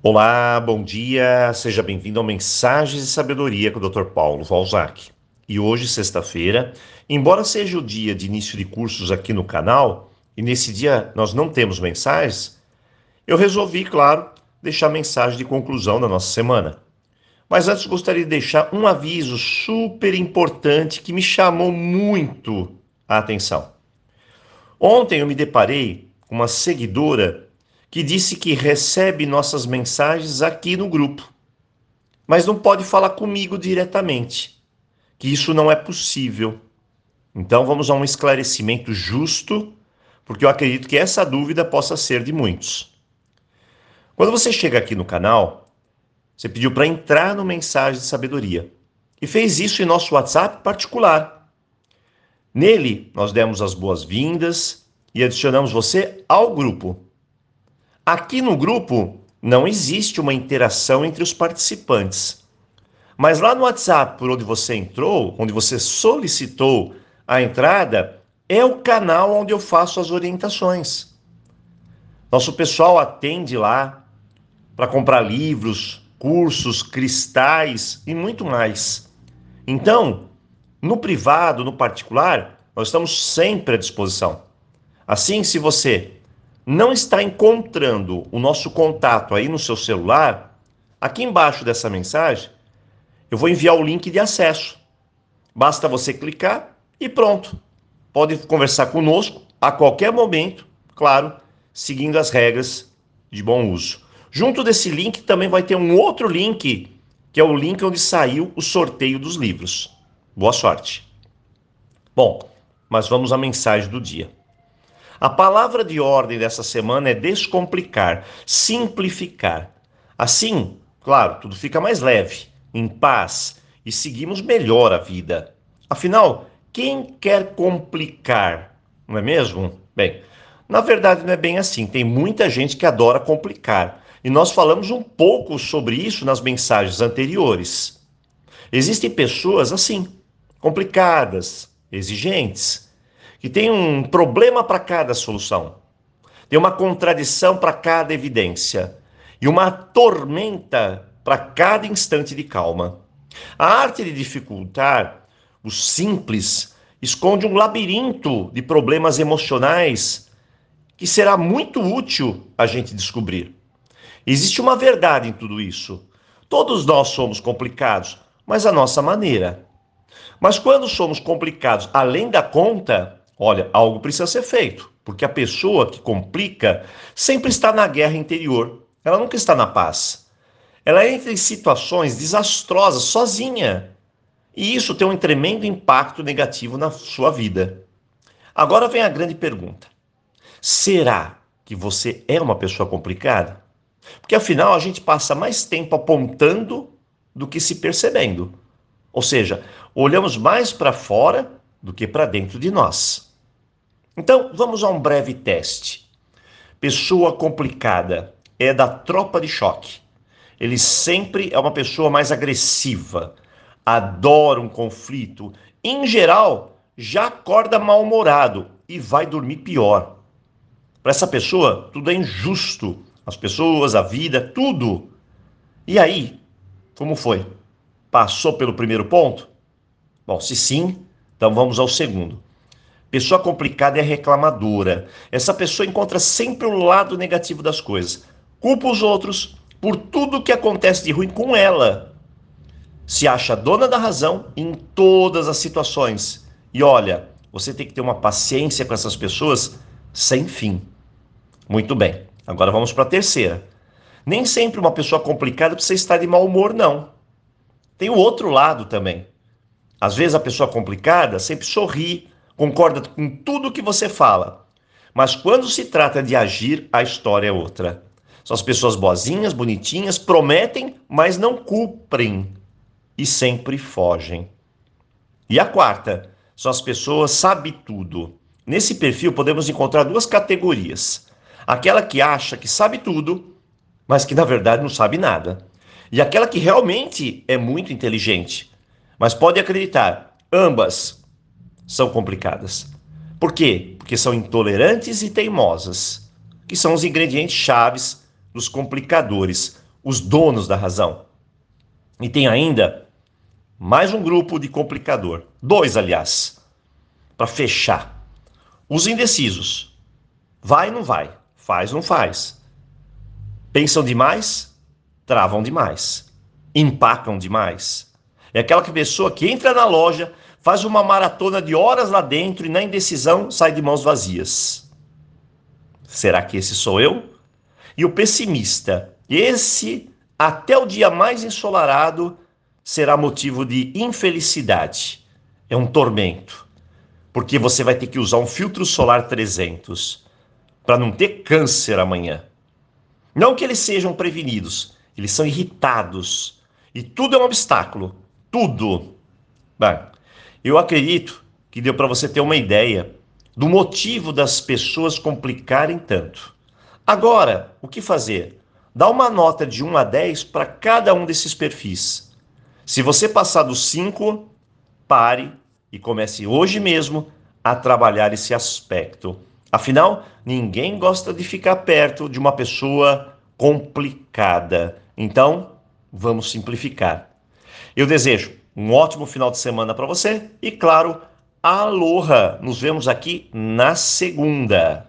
Olá, bom dia, seja bem-vindo ao Mensagens de Sabedoria com o Dr. Paulo Valzac. E hoje, sexta-feira, embora seja o dia de início de cursos aqui no canal, e nesse dia nós não temos mensagens, eu resolvi, claro, deixar mensagem de conclusão da nossa semana. Mas antes gostaria de deixar um aviso super importante que me chamou muito a atenção. Ontem eu me deparei com uma seguidora que disse que recebe nossas mensagens aqui no grupo, mas não pode falar comigo diretamente, que isso não é possível. Então vamos a um esclarecimento justo, porque eu acredito que essa dúvida possa ser de muitos. Quando você chega aqui no canal, você pediu para entrar no Mensagem de Sabedoria e fez isso em nosso WhatsApp particular. Nele, nós demos as boas-vindas e adicionamos você ao grupo. Aqui no grupo não existe uma interação entre os participantes. Mas lá no WhatsApp, por onde você entrou, onde você solicitou a entrada, é o canal onde eu faço as orientações. Nosso pessoal atende lá para comprar livros, cursos, cristais e muito mais. Então, no privado, no particular, nós estamos sempre à disposição. Assim, se você não está encontrando o nosso contato aí no seu celular, aqui embaixo dessa mensagem, eu vou enviar o link de acesso. Basta você clicar e pronto. Pode conversar conosco a qualquer momento, claro, seguindo as regras de bom uso. Junto desse link também vai ter um outro link, que é o link onde saiu o sorteio dos livros. Boa sorte. Bom, mas vamos à mensagem do dia. A palavra de ordem dessa semana é descomplicar, simplificar. Assim, claro, tudo fica mais leve, em paz e seguimos melhor a vida. Afinal, quem quer complicar, não é mesmo? Bem, na verdade não é bem assim. Tem muita gente que adora complicar. E nós falamos um pouco sobre isso nas mensagens anteriores. Existem pessoas assim, complicadas, exigentes que tem um problema para cada solução, tem uma contradição para cada evidência e uma tormenta para cada instante de calma. A arte de dificultar o simples esconde um labirinto de problemas emocionais que será muito útil a gente descobrir. Existe uma verdade em tudo isso. Todos nós somos complicados, mas à nossa maneira. Mas quando somos complicados além da conta, Olha, algo precisa ser feito, porque a pessoa que complica sempre está na guerra interior, ela nunca está na paz. Ela entra em situações desastrosas sozinha. E isso tem um tremendo impacto negativo na sua vida. Agora vem a grande pergunta: será que você é uma pessoa complicada? Porque afinal a gente passa mais tempo apontando do que se percebendo. Ou seja, olhamos mais para fora do que para dentro de nós. Então, vamos a um breve teste. Pessoa complicada é da tropa de choque. Ele sempre é uma pessoa mais agressiva, adora um conflito. Em geral, já acorda mal-humorado e vai dormir pior. Para essa pessoa, tudo é injusto. As pessoas, a vida, tudo. E aí, como foi? Passou pelo primeiro ponto? Bom, se sim, então vamos ao segundo. Pessoa complicada é reclamadora. Essa pessoa encontra sempre o lado negativo das coisas. Culpa os outros por tudo que acontece de ruim com ela. Se acha dona da razão em todas as situações. E olha, você tem que ter uma paciência com essas pessoas sem fim. Muito bem. Agora vamos para a terceira. Nem sempre uma pessoa complicada precisa estar de mau humor, não. Tem o outro lado também. Às vezes a pessoa complicada sempre sorri, concorda com tudo que você fala. Mas quando se trata de agir, a história é outra. São as pessoas boazinhas, bonitinhas, prometem, mas não cumprem e sempre fogem. E a quarta, são as pessoas sabe tudo. Nesse perfil podemos encontrar duas categorias. Aquela que acha que sabe tudo, mas que na verdade não sabe nada. E aquela que realmente é muito inteligente, mas pode acreditar. Ambas são complicadas. Por quê? Porque são intolerantes e teimosas, que são os ingredientes chaves dos complicadores. os donos da razão. E tem ainda mais um grupo de complicador, dois, aliás, para fechar. Os indecisos. Vai, não vai. Faz, não faz. Pensam demais, travam demais. Empacam demais. É aquela pessoa que entra na loja, faz uma maratona de horas lá dentro e na indecisão sai de mãos vazias. Será que esse sou eu? E o pessimista, esse até o dia mais ensolarado será motivo de infelicidade. É um tormento, porque você vai ter que usar um filtro solar 300 para não ter câncer amanhã. Não que eles sejam prevenidos, eles são irritados. E tudo é um obstáculo. Tudo. Bem, eu acredito que deu para você ter uma ideia do motivo das pessoas complicarem tanto. Agora, o que fazer? Dá uma nota de 1 a 10 para cada um desses perfis. Se você passar dos 5, pare e comece hoje mesmo a trabalhar esse aspecto. Afinal, ninguém gosta de ficar perto de uma pessoa complicada. Então, vamos simplificar. Eu desejo um ótimo final de semana para você e, claro, aloha! Nos vemos aqui na segunda.